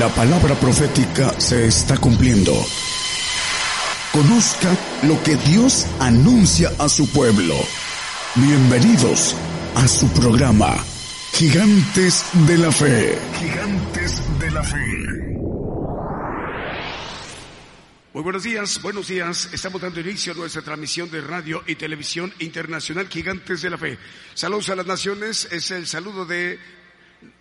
La palabra profética se está cumpliendo. Conozca lo que Dios anuncia a su pueblo. Bienvenidos a su programa, Gigantes de la Fe. Gigantes de la Fe. Muy buenos días, buenos días. Estamos dando inicio a nuestra transmisión de radio y televisión internacional Gigantes de la Fe. Saludos a las naciones, es el saludo de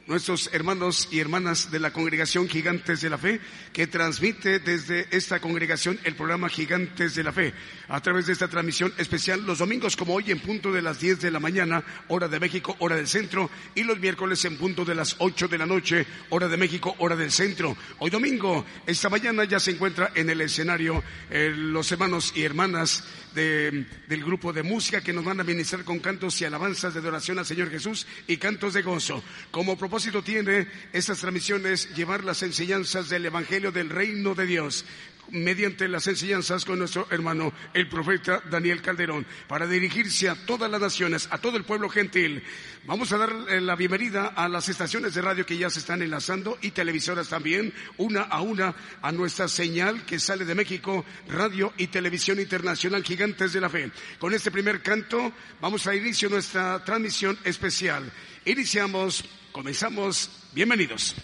nuestros hermanos y hermanas de la congregación Gigantes de la Fe, que transmite desde esta congregación el programa Gigantes de la Fe, a través de esta transmisión especial los domingos como hoy en punto de las 10 de la mañana, hora de México, hora del centro, y los miércoles en punto de las 8 de la noche, hora de México, hora del centro. Hoy domingo, esta mañana ya se encuentra en el escenario eh, los hermanos y hermanas de, del grupo de música que nos van a ministrar con cantos y alabanzas de adoración al Señor Jesús y cantos de gozo. Como propósito tiene estas transmisiones llevar las enseñanzas del Evangelio del Reino de Dios mediante las enseñanzas con nuestro hermano el profeta Daniel Calderón, para dirigirse a todas las naciones, a todo el pueblo gentil. Vamos a dar eh, la bienvenida a las estaciones de radio que ya se están enlazando y televisoras también, una a una, a nuestra señal que sale de México, Radio y Televisión Internacional Gigantes de la Fe. Con este primer canto vamos a inicio nuestra transmisión especial. Iniciamos, comenzamos, bienvenidos.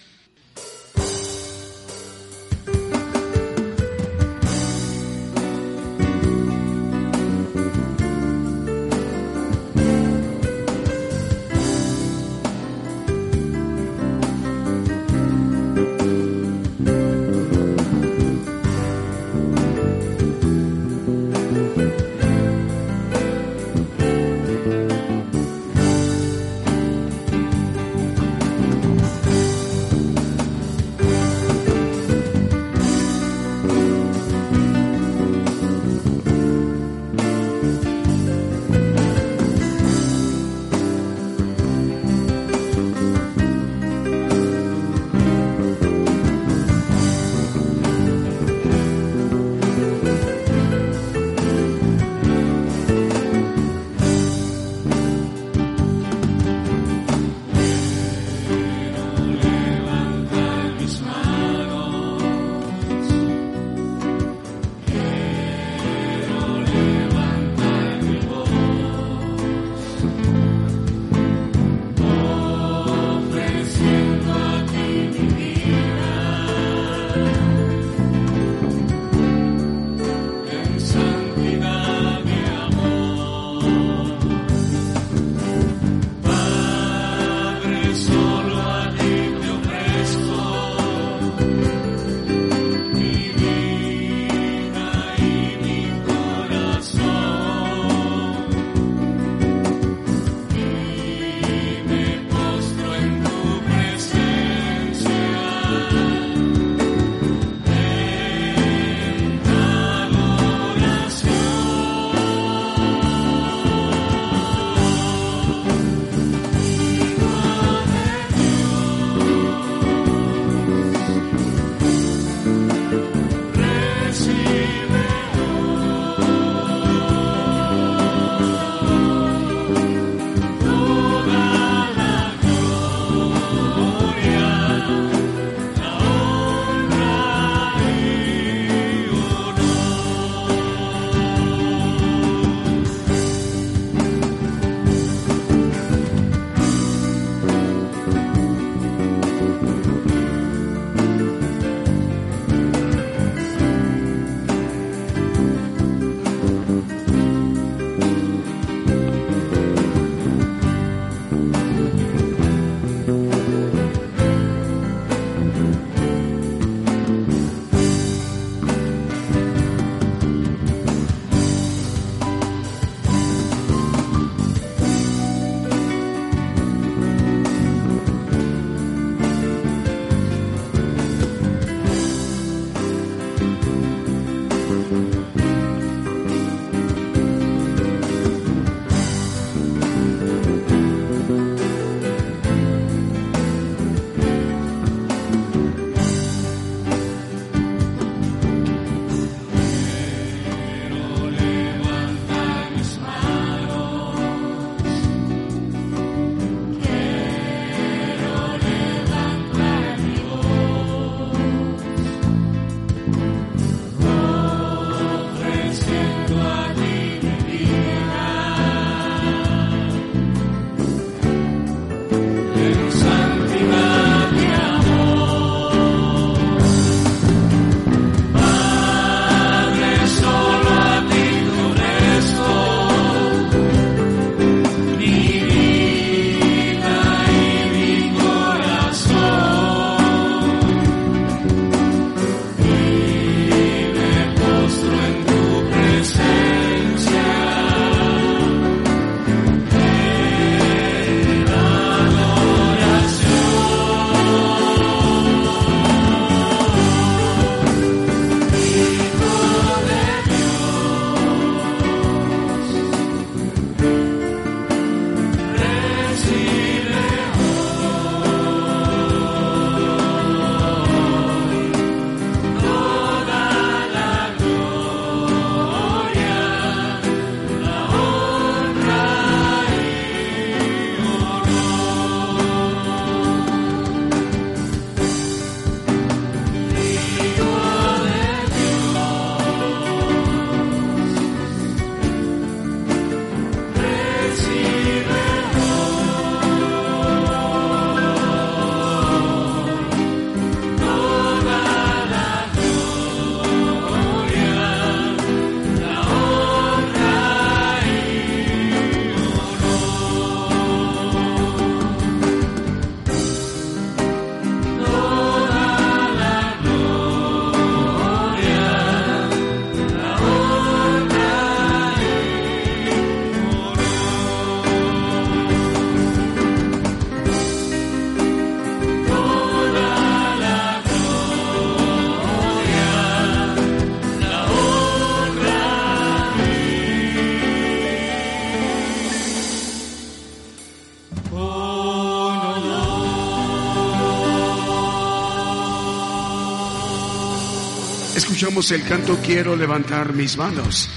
Escuchamos el canto Quiero levantar mis manos.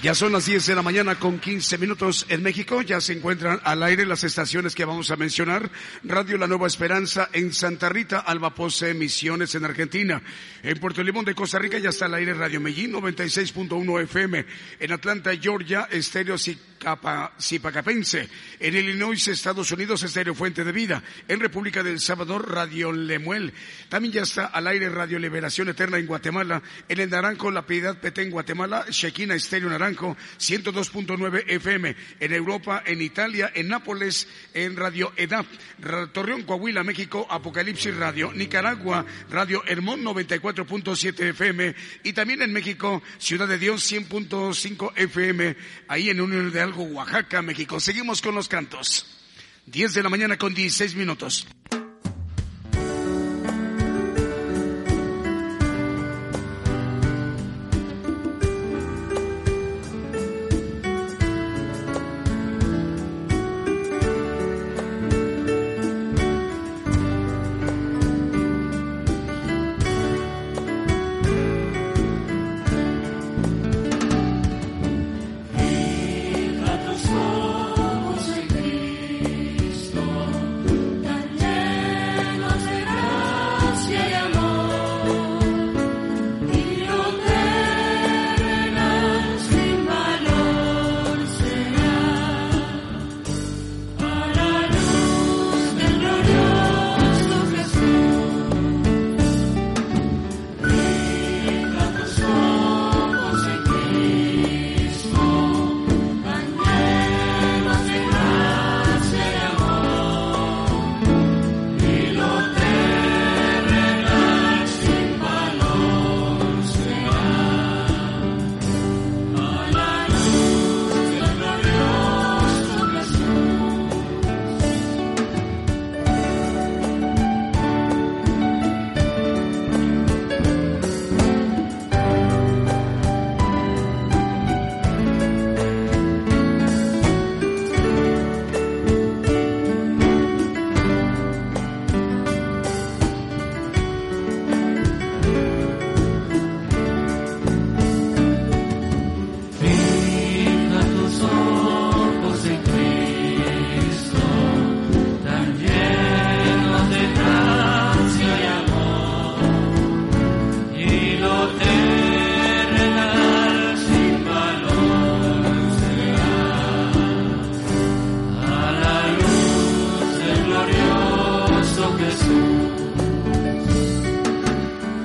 Ya son las 10 de la mañana con 15 minutos en México. Ya se encuentran al aire las estaciones que vamos a mencionar. Radio La Nueva Esperanza en Santa Rita, Alba Pose, Misiones en Argentina. En Puerto Limón de Costa Rica ya está al aire Radio Medellín 96.1 FM. En Atlanta, Georgia, Estéreo Zipacapense. En Illinois, Estados Unidos, Estéreo Fuente de Vida. En República del Salvador, Radio Lemuel. También ya está al aire Radio Liberación Eterna en Guatemala. En el Naranjo, La Piedad Petén, Guatemala. Shequina Estéreo Naranjo 102.9 FM, en Europa, en Italia, en Nápoles, en Radio EDAP, Torreón, Coahuila, México, Apocalipsis Radio, Nicaragua, Radio Hermón 94.7 FM y también en México, Ciudad de Dios 100.5 FM, ahí en Unión de Algo, Oaxaca, México. Seguimos con los cantos. 10 de la mañana con 16 minutos.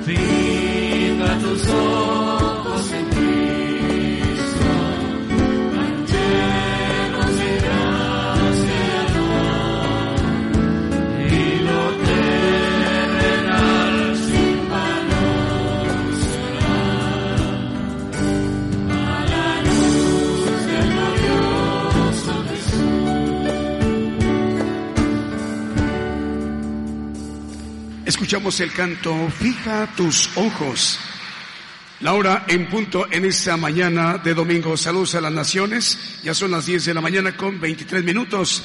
Viva dos sol. Escuchamos el canto Fija tus ojos. La hora en punto en esta mañana de domingo. Saludos a las naciones. Ya son las 10 de la mañana con 23 minutos.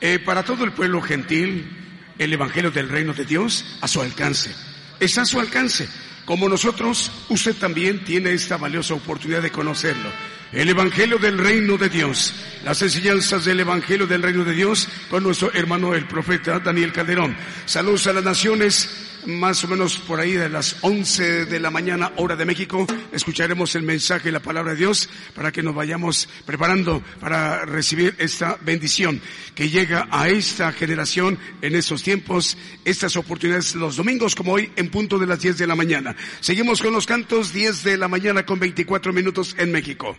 Eh, para todo el pueblo gentil, el Evangelio del Reino de Dios a su alcance. Está a su alcance. Como nosotros, usted también tiene esta valiosa oportunidad de conocerlo. El Evangelio del Reino de Dios. Las enseñanzas del Evangelio del Reino de Dios con nuestro hermano el profeta Daniel Calderón. Saludos a las naciones más o menos por ahí de las 11 de la mañana, hora de México, escucharemos el mensaje y la palabra de Dios para que nos vayamos preparando para recibir esta bendición que llega a esta generación en estos tiempos, estas oportunidades los domingos como hoy en punto de las 10 de la mañana. Seguimos con los cantos 10 de la mañana con 24 minutos en México.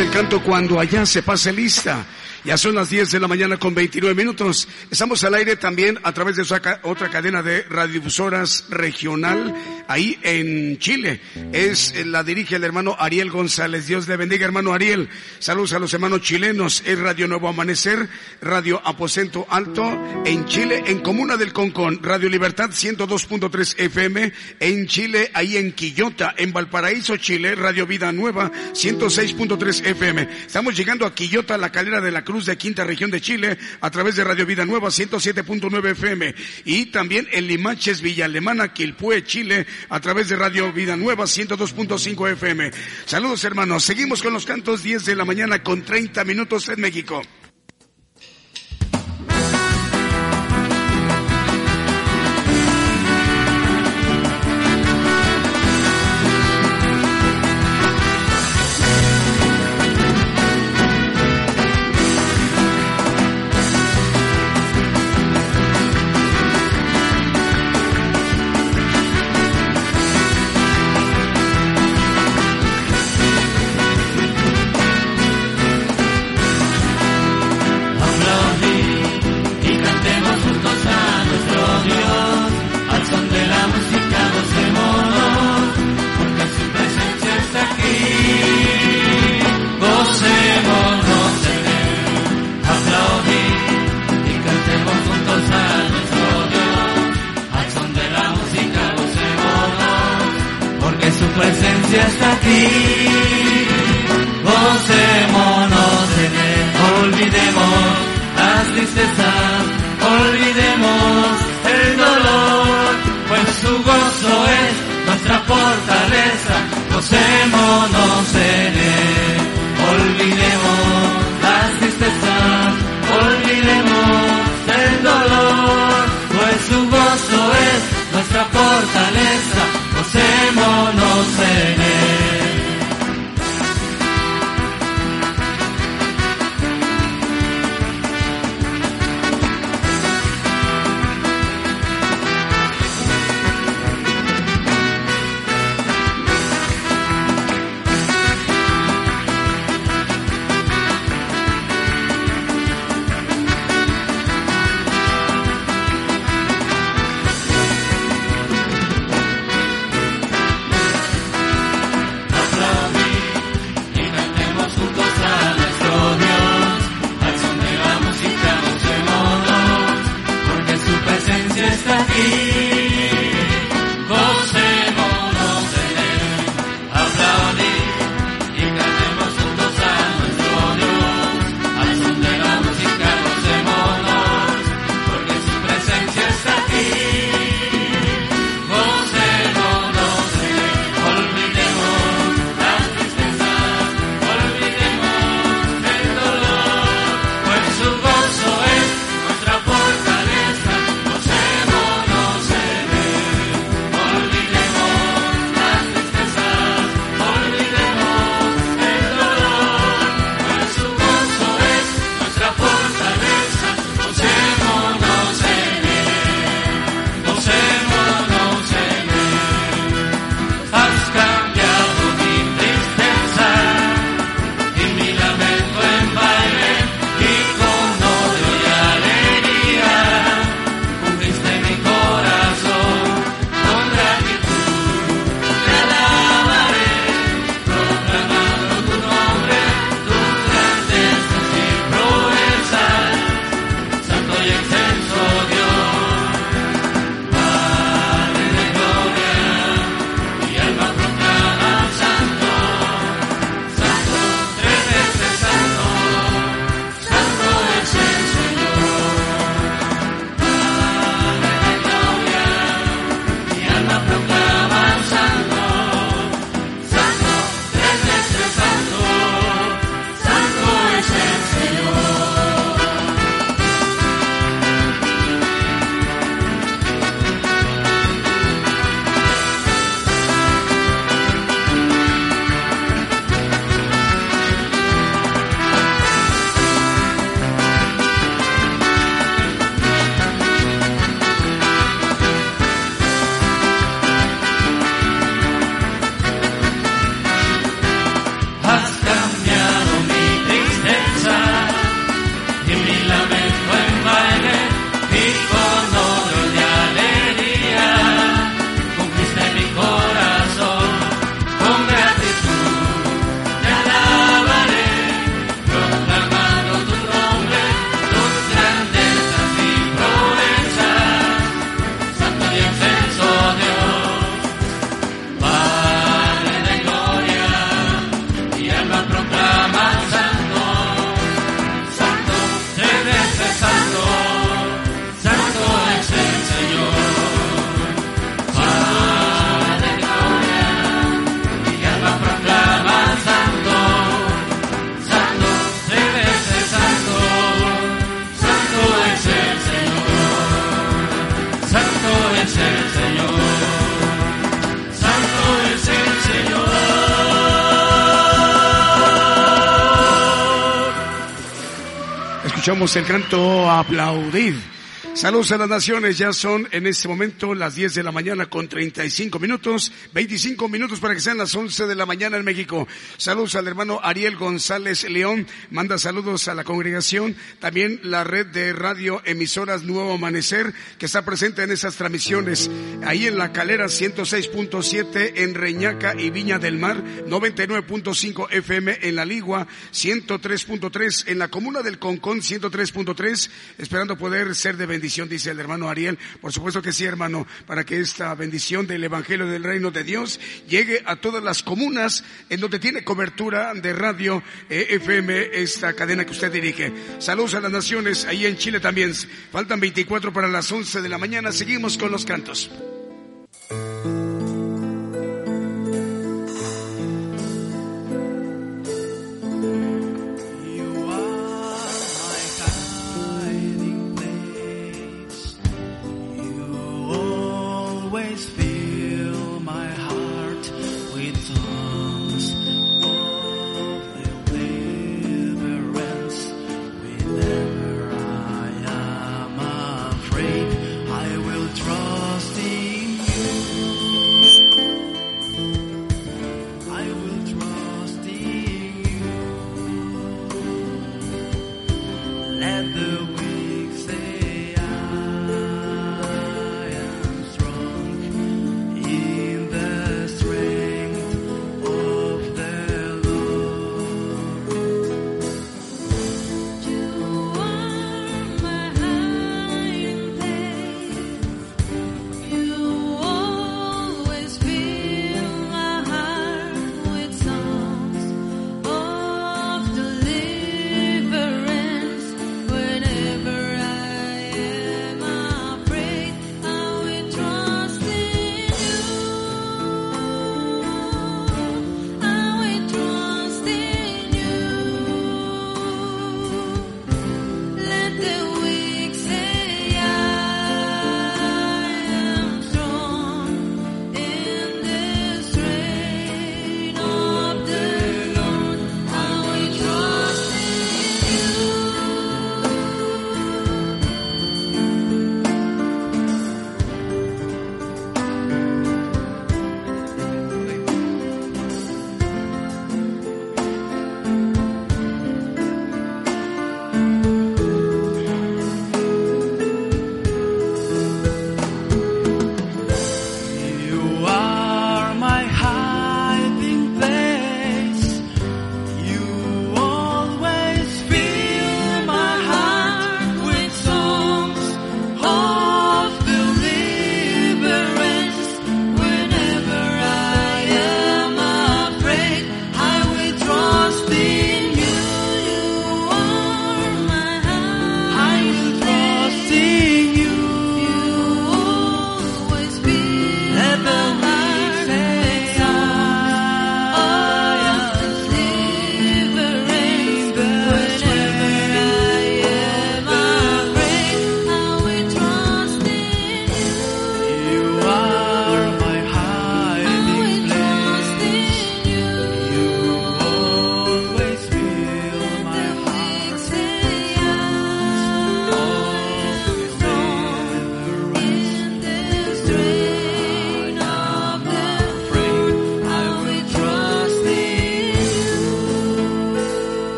El canto cuando allá se pase lista. Ya son las 10 de la mañana con 29 minutos. Estamos al aire también a través de otra cadena de radiodifusoras regional ahí en Chile. Es eh, la dirige el hermano Ariel González. Dios le bendiga, hermano Ariel. Saludos a los hermanos chilenos. Es Radio Nuevo Amanecer, Radio Aposento Alto en Chile, en Comuna del Concón, Radio Libertad 102.3 FM en Chile, ahí en Quillota, en Valparaíso, Chile, Radio Vida Nueva 106.3 FM. Estamos llegando a Quillota, la calera de la Cruz de Quinta Región de Chile, a través de Radio Vida Nueva 107.9 FM. Y también en Limaches, Villa Alemana, Quilpue, Chile, a través de Radio Vida Nueva 102.5 FM. Saludos hermanos, seguimos con los cantos 10 de la mañana con 30 minutos en México. hasta aquí. Gocémonos en él, olvidemos las tristezas, olvidemos el dolor, pues su gozo es nuestra fortaleza. Gocémonos en él. por ser canto aplaudir. Saludos a las naciones, ya son en este momento las 10 de la mañana con 35 minutos, 25 minutos para que sean las 11 de la mañana en México. Saludos al hermano Ariel González León, manda saludos a la congregación, también la red de radio emisoras Nuevo Amanecer que está presente en esas transmisiones, ahí en la calera 106.7 en Reñaca y Viña del Mar, 99.5 FM en La Ligua, 103.3 en la comuna del Concón, 103.3, esperando poder ser de bendición bendición, dice el hermano Ariel. Por supuesto que sí, hermano, para que esta bendición del Evangelio del Reino de Dios llegue a todas las comunas en donde tiene cobertura de radio eh, FM esta cadena que usted dirige. Saludos a las naciones, ahí en Chile también. Faltan 24 para las 11 de la mañana. Seguimos con los cantos.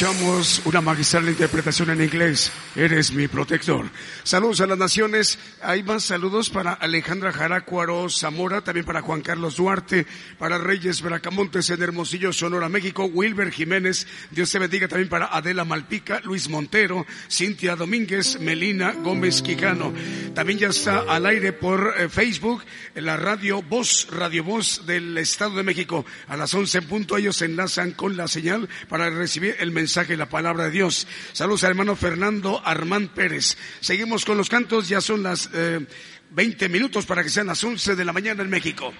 Escuchamos una magistral interpretación en inglés. Eres mi protector. Saludos a las naciones. Hay más saludos para Alejandra Jaracuaro Zamora, también para Juan Carlos Duarte, para Reyes Bracamontes en Hermosillo, Sonora, México, Wilber Jiménez. Dios te bendiga también para Adela Malpica, Luis Montero, Cintia Domínguez, Melina Gómez Quijano. También ya está al aire por eh, Facebook la radio Voz, Radio Voz del Estado de México. A las 11 en punto ellos se enlazan con la señal para recibir el mensaje y la palabra de Dios. Saludos al hermano Fernando Armán Pérez. Seguimos con los cantos, ya son las eh, 20 minutos para que sean las 11 de la mañana en México.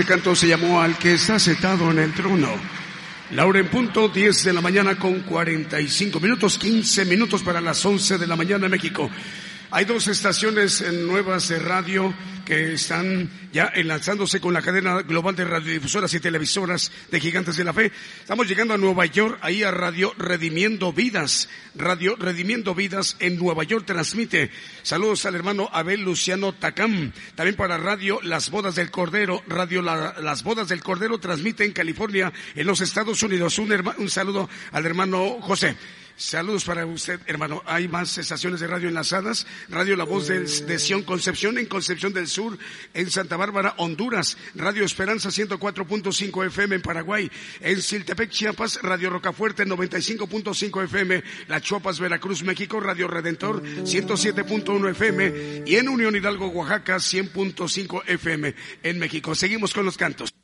Este canto se llamó Al que está sentado en el trono. Laura en punto, 10 de la mañana con 45 minutos, 15 minutos para las 11 de la mañana en México. Hay dos estaciones nuevas de radio que están ya enlazándose con la cadena global de radiodifusoras y televisoras de Gigantes de la Fe. Estamos llegando a Nueva York, ahí a Radio Redimiendo Vidas. Radio Redimiendo Vidas en Nueva York transmite. Saludos al hermano Abel Luciano Tacam. También para Radio Las Bodas del Cordero. Radio La- Las Bodas del Cordero transmite en California, en los Estados Unidos. Un, herma- un saludo al hermano José. Saludos para usted, hermano. Hay más estaciones de radio enlazadas. Radio La Voz de, Sion Concepción en Concepción del Sur, en Santa Bárbara, Honduras. Radio Esperanza 104.5 FM en Paraguay. En Siltepec, Chiapas, Radio Rocafuerte 95.5 FM. La Chuapas, Veracruz, México. Radio Redentor 107.1 FM. Y en Unión Hidalgo, Oaxaca 100.5 FM en México. Seguimos con los cantos.